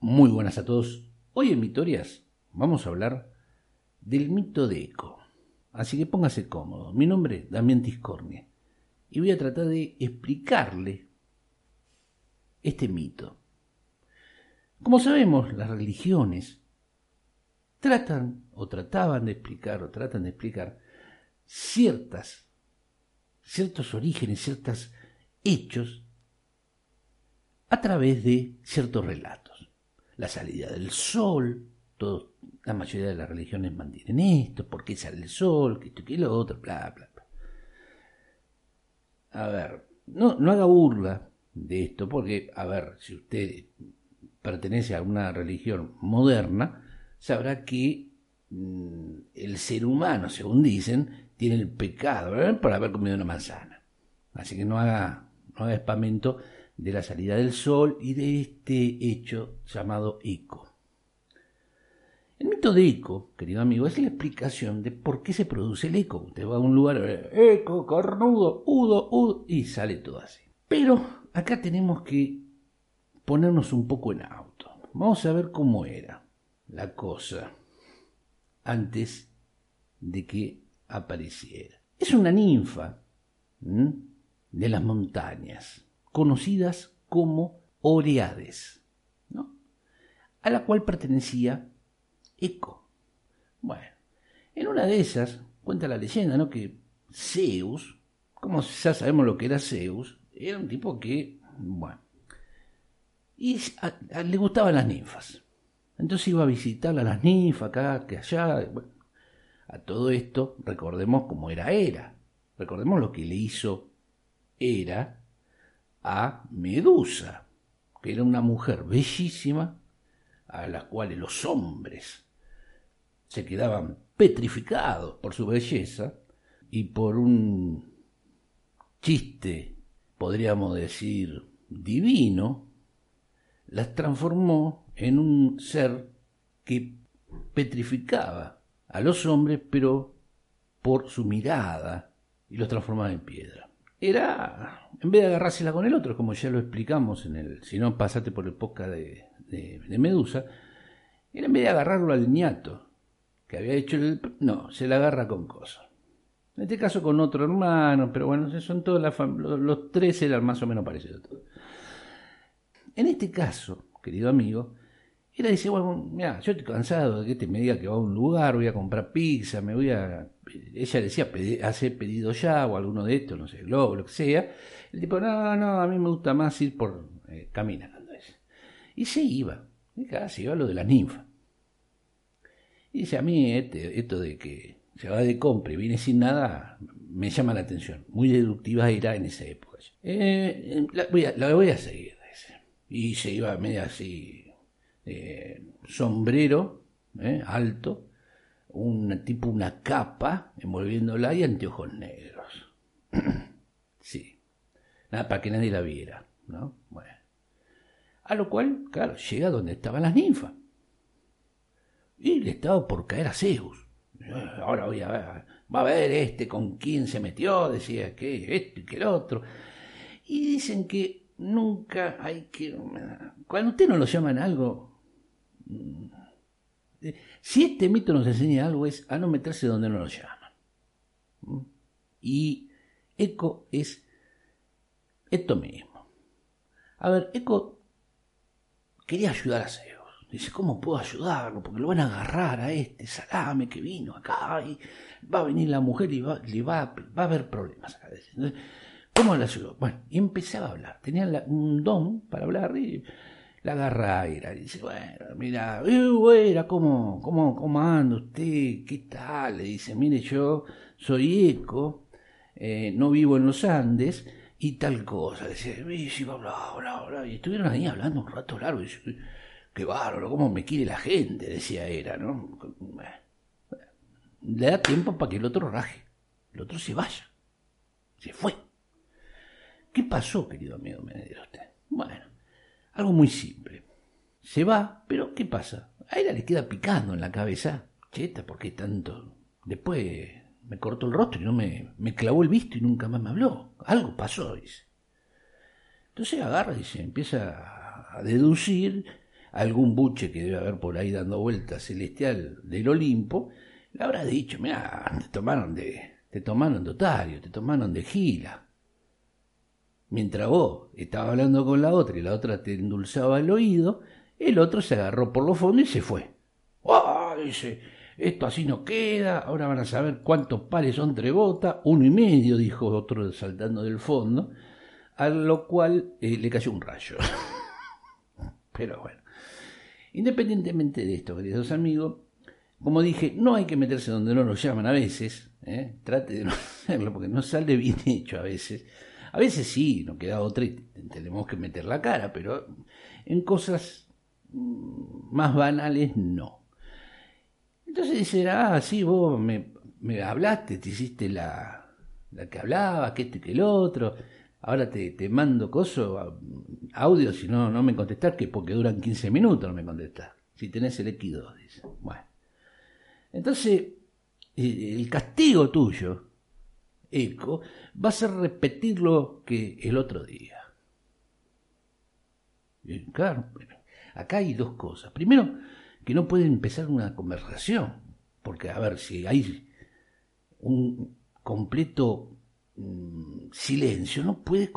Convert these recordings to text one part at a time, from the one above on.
Muy buenas a todos. Hoy en Vitorias vamos a hablar del mito de Eco. Así que póngase cómodo. Mi nombre es Damián Tiscornia y voy a tratar de explicarle este mito. Como sabemos, las religiones tratan o trataban de explicar o tratan de explicar ciertas ciertos orígenes, ciertos hechos a través de ciertos relatos la salida del sol, la mayoría de las religiones mantienen esto, por qué sale el sol, que esto y lo otro, bla, bla, bla. A ver, no, no haga burla de esto, porque, a ver, si usted pertenece a una religión moderna, sabrá que mm, el ser humano, según dicen, tiene el pecado por haber comido una manzana. Así que no haga, no haga espamento de la salida del sol y de este hecho llamado eco. El mito de eco, querido amigo, es la explicación de por qué se produce el eco. Usted va a un lugar, eco, cornudo, udo, udo, y sale todo así. Pero acá tenemos que ponernos un poco en auto. Vamos a ver cómo era la cosa antes de que apareciera. Es una ninfa de las montañas conocidas como Oreades, ¿no? a la cual pertenecía Eco. Bueno, en una de esas, cuenta la leyenda, ¿no? que Zeus, como ya sabemos lo que era Zeus, era un tipo que, bueno, y le gustaban las ninfas. Entonces iba a visitar a las ninfas acá, que allá. Bueno, a todo esto, recordemos cómo era Hera. Recordemos lo que le hizo Hera a Medusa, que era una mujer bellísima, a la cual los hombres se quedaban petrificados por su belleza y por un chiste, podríamos decir, divino, las transformó en un ser que petrificaba a los hombres, pero por su mirada, y los transformaba en piedra era, en vez de agarrársela con el otro, como ya lo explicamos en el, si no pasate por el podcast de, Medusa, era en vez de agarrarlo al ñato, que había hecho el, no, se la agarra con cosas. En este caso con otro hermano, pero bueno, son todos los, los tres eran más o menos parecidos. En este caso, querido amigo, era dice, bueno, mira, yo estoy cansado de que este me diga que va a un lugar, voy a comprar pizza, me voy a... Ella decía, hacer pedido ya o alguno de estos, no sé, Globo, lo que sea. El tipo, no, no, a mí me gusta más ir por eh, caminando. Y se iba, y se iba lo de la ninfa. Y dice, a mí este, esto de que se va de compra y viene sin nada, me llama la atención. Muy deductiva era en esa época. Eh, la, voy a, la voy a seguir. Y se iba media así eh, sombrero eh, alto, un tipo una capa envolviéndola y anteojos negros. sí, nada para que nadie la viera, ¿no? Bueno. A lo cual, claro, llega donde estaban las ninfas. Y le estaba por caer a Zeus. Ahora voy a ver, va a ver este con quién se metió, decía que este y que el otro. Y dicen que nunca hay que. Cuando usted no lo llaman algo, si este mito nos enseña algo es a no meterse donde no nos llaman. ¿Mm? Y Eco es esto mismo. A ver, Eco quería ayudar a Zeus. Dice, ¿cómo puedo ayudarlo? Porque lo van a agarrar a este salame que vino acá y va a venir la mujer y va, le va, a haber problemas. ¿Cómo le ayudó? Bueno, y empezaba a hablar. Tenía un don para hablar la agarra Aira y dice, bueno, mira, eh, ¿cómo, cómo, ¿cómo anda usted? ¿Qué tal? Le dice, mire, yo soy eco, eh, no vivo en los Andes y tal cosa. Dice, bla, bla, bla, bla. Y estuvieron ahí hablando un rato largo. Y dice, qué bárbaro, cómo me quiere la gente, decía Era, ¿no? Le da tiempo para que el otro raje, el otro se vaya. Se fue. ¿Qué pasó, querido amigo? Me dirá usted. Bueno, algo muy simple. Se va, pero ¿qué pasa? A ella le queda picando en la cabeza. Cheta, ¿por qué tanto? Después me cortó el rostro y no me, me clavó el visto y nunca más me habló. Algo pasó, dice. Entonces agarra y se empieza a deducir algún buche que debe haber por ahí dando vueltas celestial del Olimpo, le habrá dicho, mira, te tomaron de, te tomaron de otario, te tomaron de gila. Mientras vos estabas hablando con la otra y la otra te endulzaba el oído, el otro se agarró por los fondos y se fue. ¡Ah! Dice, esto así no queda, ahora van a saber cuántos pares son trebota, uno y medio, dijo otro saltando del fondo, a lo cual eh, le cayó un rayo. Pero bueno, independientemente de esto, queridos amigos, como dije, no hay que meterse donde no nos llaman a veces, ¿eh? trate de no hacerlo porque no sale bien hecho a veces. A veces sí, no queda otra y tenemos que meter la cara, pero en cosas más banales no. Entonces dice, ah, sí, vos me, me hablaste, te hiciste la, la que hablaba, que este, que el otro. Ahora te, te mando coso, audio, si no, no me contestás, que porque duran 15 minutos no me contestás. Si tenés el X2, dice. Bueno. Entonces, el castigo tuyo, eco, va a ser repetir lo que el otro día. Claro, acá hay dos cosas. Primero, que no puede empezar una conversación, porque a ver, si hay un completo mm, silencio, no puede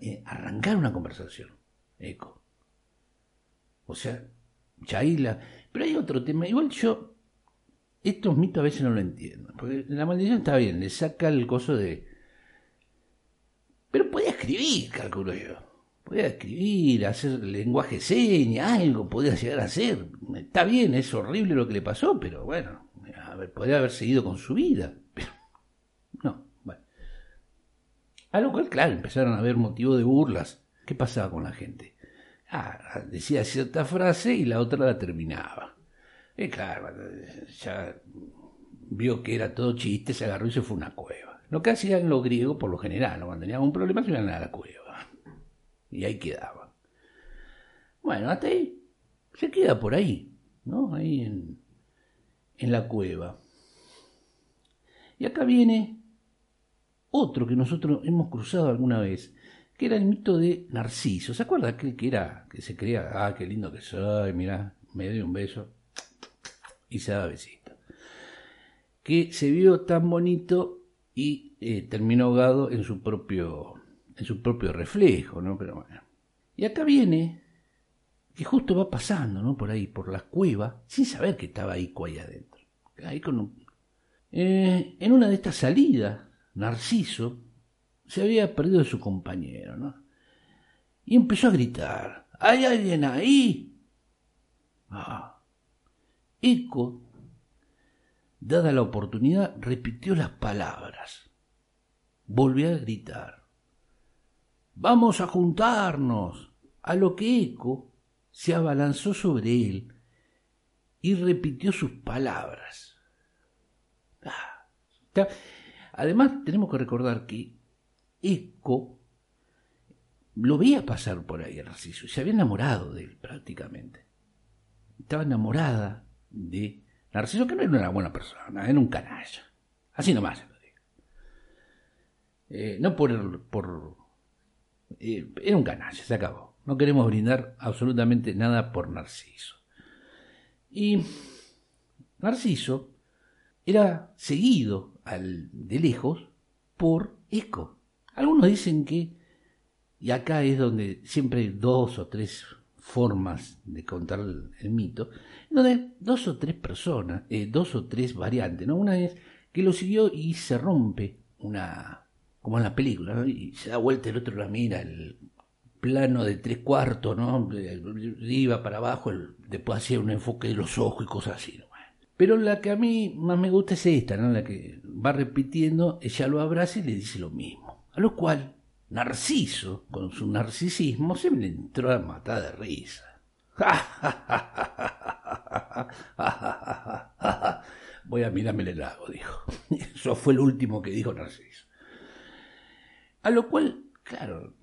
eh, arrancar una conversación, eco. O sea, Chaila. Pero hay otro tema, igual yo estos mitos a veces no lo entiendo. Porque la maldición está bien, le saca el coso de. Pero podía escribir, calculo yo. Podía escribir, hacer lenguaje seña, algo podía llegar a hacer. Está bien, es horrible lo que le pasó, pero bueno, a ver, podría haber seguido con su vida. Pero no, bueno. A lo cual, claro, empezaron a haber motivo de burlas. ¿Qué pasaba con la gente? Ah, decía cierta frase y la otra la terminaba. Y claro, ya vio que era todo chiste, se agarró y se fue a una cueva. Lo que hacían los griegos, por lo general, cuando tenían un problema, se iban a la cueva. Y ahí quedaban. Bueno, hasta ahí. Se queda por ahí, ¿no? Ahí en, en la cueva. Y acá viene otro que nosotros hemos cruzado alguna vez, que era el mito de Narciso. ¿Se acuerda aquel que era, que se creía, ah, qué lindo que soy, mira, me dio un beso? y se daba besito. Que se vio tan bonito y eh, terminó ahogado en su propio en su propio reflejo, ¿no? Pero bueno. Y acá viene que justo va pasando, ¿no? Por ahí, por la cueva, sin saber que estaba Ico ahí adentro. Ahí con eh, en una de estas salidas, Narciso se había perdido de su compañero, ¿no? Y empezó a gritar, ¿hay alguien ahí? Ah, Eco, dada la oportunidad, repitió las palabras. Volvió a gritar. Vamos a juntarnos. A lo que Eco se abalanzó sobre él y repitió sus palabras. Ah, además, tenemos que recordar que Eco lo veía pasar por ahí Narciso, se había enamorado de él prácticamente. Estaba enamorada de Narciso, que no era una buena persona, era un canalla. Así nomás lo digo. Eh, no por. por era un canalla, se acabó. No queremos brindar absolutamente nada por Narciso. Y Narciso era seguido al, de lejos por Eco. Algunos dicen que, y acá es donde siempre hay dos o tres formas de contar el, mito, donde dos o tres personas, eh, dos o tres variantes, ¿no? Una es que lo siguió y se rompe una, como en la película, y se da vuelta el otro la mira, el plano de tres cuartos, ¿no? iba para abajo, después hacía un enfoque de los ojos y cosas así, ¿no? Pero la que a mí más me gusta es esta, ¿no? La que va repitiendo, ella lo abraza y le dice lo mismo. A lo cual Narciso, con su narcisismo, se me entró a matar de risa. Voy a mirarme el lago, dijo. Eso fue el último que dijo Narciso. A lo cual, claro,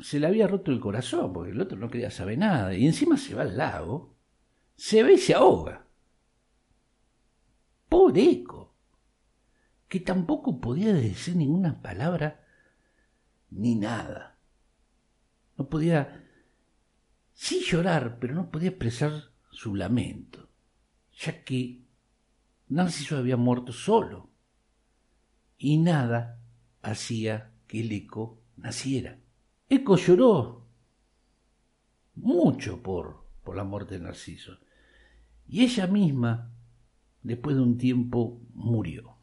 se le había roto el corazón, porque el otro no quería saber nada. Y encima se va al lago, se ve y se ahoga. Pobre Eco, que tampoco podía decir ninguna palabra ni nada. No podía sí llorar, pero no podía expresar su lamento, ya que Narciso había muerto solo y nada hacía que el eco naciera. Eco lloró mucho por, por la muerte de Narciso y ella misma, después de un tiempo, murió.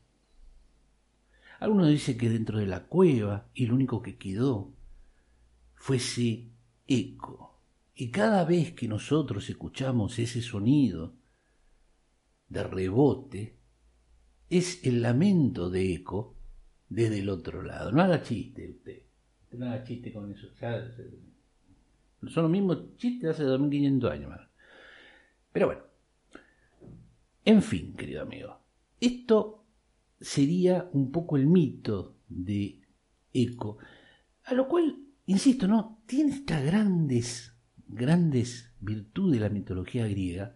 Algunos dicen que dentro de la cueva y lo único que quedó fue ese eco. Y cada vez que nosotros escuchamos ese sonido de rebote, es el lamento de eco desde el otro lado. No haga chiste usted. No haga chiste con eso. son los mismos chistes hace 2500 años. Pero bueno. En fin, querido amigo. Esto sería un poco el mito de Eco, a lo cual, insisto, ¿no? Tiene estas grandes, grandes virtudes de la mitología griega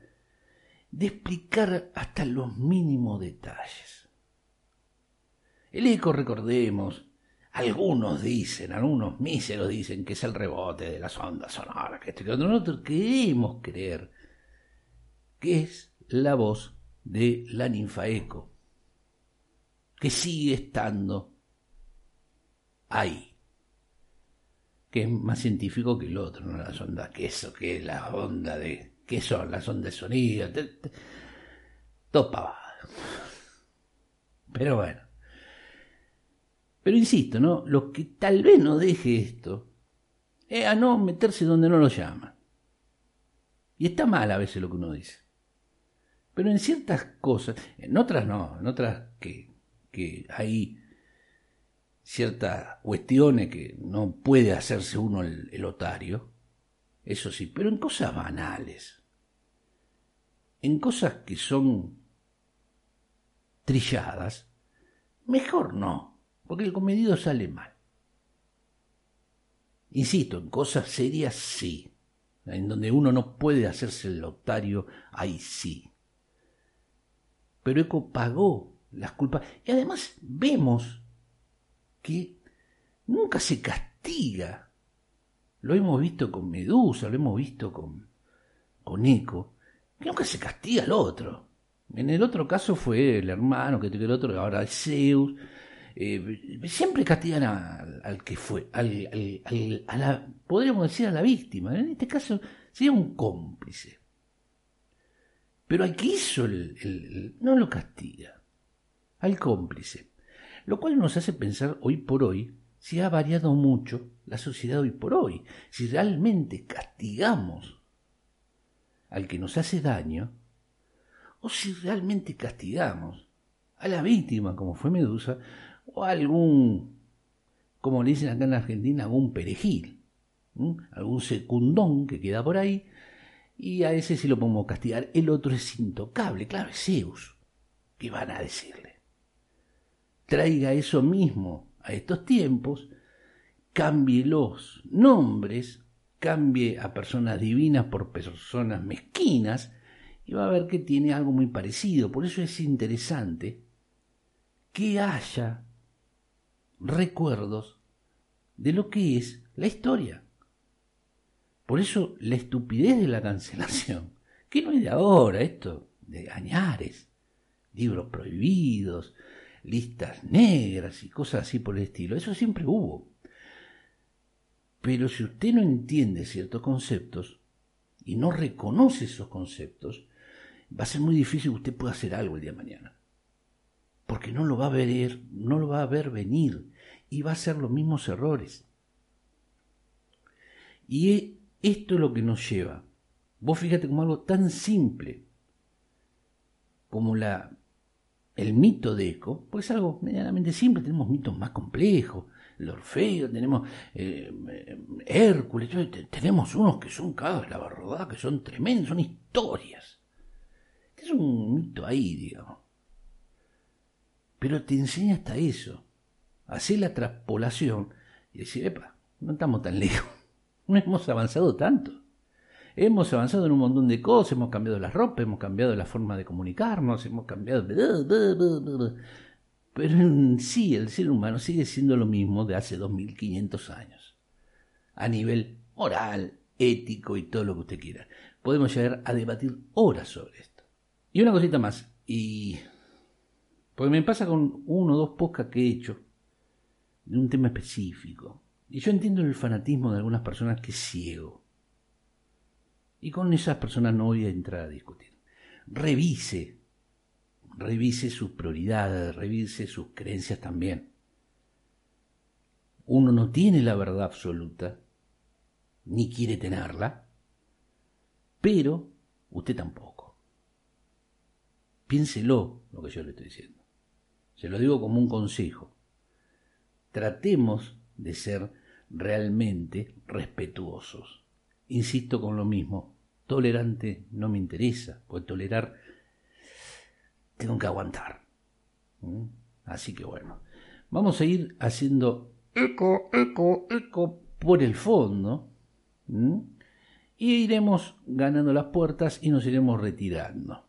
de explicar hasta los mínimos detalles. El eco, recordemos, algunos dicen, algunos míseros dicen que es el rebote de las ondas sonoras, que esto que nosotros queremos creer que es la voz de la ninfa eco, que sigue estando ahí, que es más científico que el otro, no las ondas, que eso, que es la onda de, que son las ondas de sonido, todo Pero bueno. Pero insisto, ¿no? Lo que tal vez no deje esto es a no meterse donde no lo llaman. Y está mal a veces lo que uno dice. Pero en ciertas cosas, en otras no, en otras que que hay ciertas cuestiones que no puede hacerse uno el, otario, eso sí, pero en cosas banales, en cosas que son trilladas, mejor no, porque el comedido sale mal. Insisto, en cosas serias sí, en donde uno no puede hacerse el otario, ahí sí. Pero Eco pagó las culpas. Y además vemos que nunca se castiga. Lo hemos visto con Medusa, lo hemos visto con, con Eco, que nunca se castiga al otro. En el otro caso fue el hermano que el otro, ahora Zeus. Eh, siempre castigan al, que fue, al, a la, podríamos decir a la víctima. En este caso sería un cómplice. Pero al que hizo el no lo castiga al cómplice, lo cual nos hace pensar hoy por hoy si ha variado mucho la sociedad hoy por hoy, si realmente castigamos al que nos hace daño, o si realmente castigamos a la víctima, como fue Medusa, o algún, como le dicen acá en Argentina, algún perejil, algún secundón que queda por ahí, y a ese sí lo podemos castigar. El otro es intocable, claro, es Zeus. ¿Qué van a decirle? traiga eso mismo a estos tiempos, cambie los nombres, cambie a personas divinas por personas mezquinas, y va a ver que tiene algo muy parecido. Por eso es interesante que haya recuerdos de lo que es la historia. Por eso la estupidez de la cancelación, que no es de ahora, esto de Añares, libros prohibidos, listas negras y cosas así por el estilo. Eso siempre hubo. Pero si usted no entiende ciertos conceptos y no reconoce esos conceptos, va a ser muy difícil que usted pueda hacer algo el día de mañana. Porque no lo va a ver, no lo va a ver venir y va a hacer los mismos errores. Y esto es lo que nos lleva. Vos fíjate como algo tan simple como la el mito de Eco, pues es algo medianamente simple, tenemos mitos más complejos, el Orfeo, tenemos eh, Hércules, tenemos unos que son cada la verdad, que son tremendos, son historias. Es un mito ahí, digamos. Pero te enseña hasta eso, hacer la traspolación y decir, epa, no estamos tan lejos, no hemos avanzado tanto. Hemos avanzado en un montón de cosas, hemos cambiado la ropa, hemos cambiado la forma de comunicarnos, hemos cambiado... Pero en sí el ser humano sigue siendo lo mismo de hace 2500 años. A nivel moral, ético y todo lo que usted quiera. Podemos llegar a debatir horas sobre esto. Y una cosita más, y porque me pasa con uno o dos podcasts que he hecho de un tema específico. Y yo entiendo el fanatismo de algunas personas que es ciego. Y con esas personas no voy a entrar a discutir. Revise, revise sus prioridades, revise sus creencias también. Uno no tiene la verdad absoluta, ni quiere tenerla, pero usted tampoco. Piénselo lo que yo le estoy diciendo. Se lo digo como un consejo. Tratemos de ser realmente respetuosos. Insisto con lo mismo, tolerante no me interesa, porque tolerar tengo que aguantar. Así que bueno, vamos a ir haciendo eco, eco, eco por el fondo. Y iremos ganando las puertas y nos iremos retirando.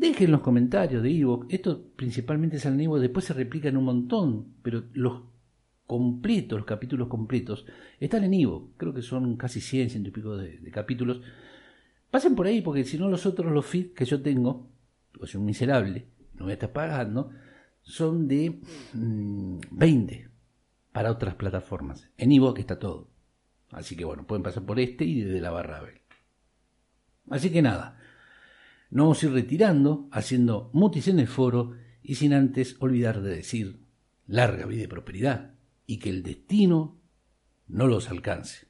Dejen los comentarios de Ivo. Esto principalmente es en Ivo, después se replica en un montón, pero los completos, los capítulos completos, están en Ivo. Creo que son casi 100, ciento y pico de, capítulos. Pasen por ahí, porque si no los otros, los feeds que yo tengo, sea, un miserable, no voy a estar pagando, son de 20 mm, para otras plataformas. En que está todo. Así que bueno, pueden pasar por este y desde la barra Así que nada, nos vamos a ir retirando, haciendo mutis en el foro y sin antes olvidar de decir larga vida y prosperidad y que el destino no los alcance.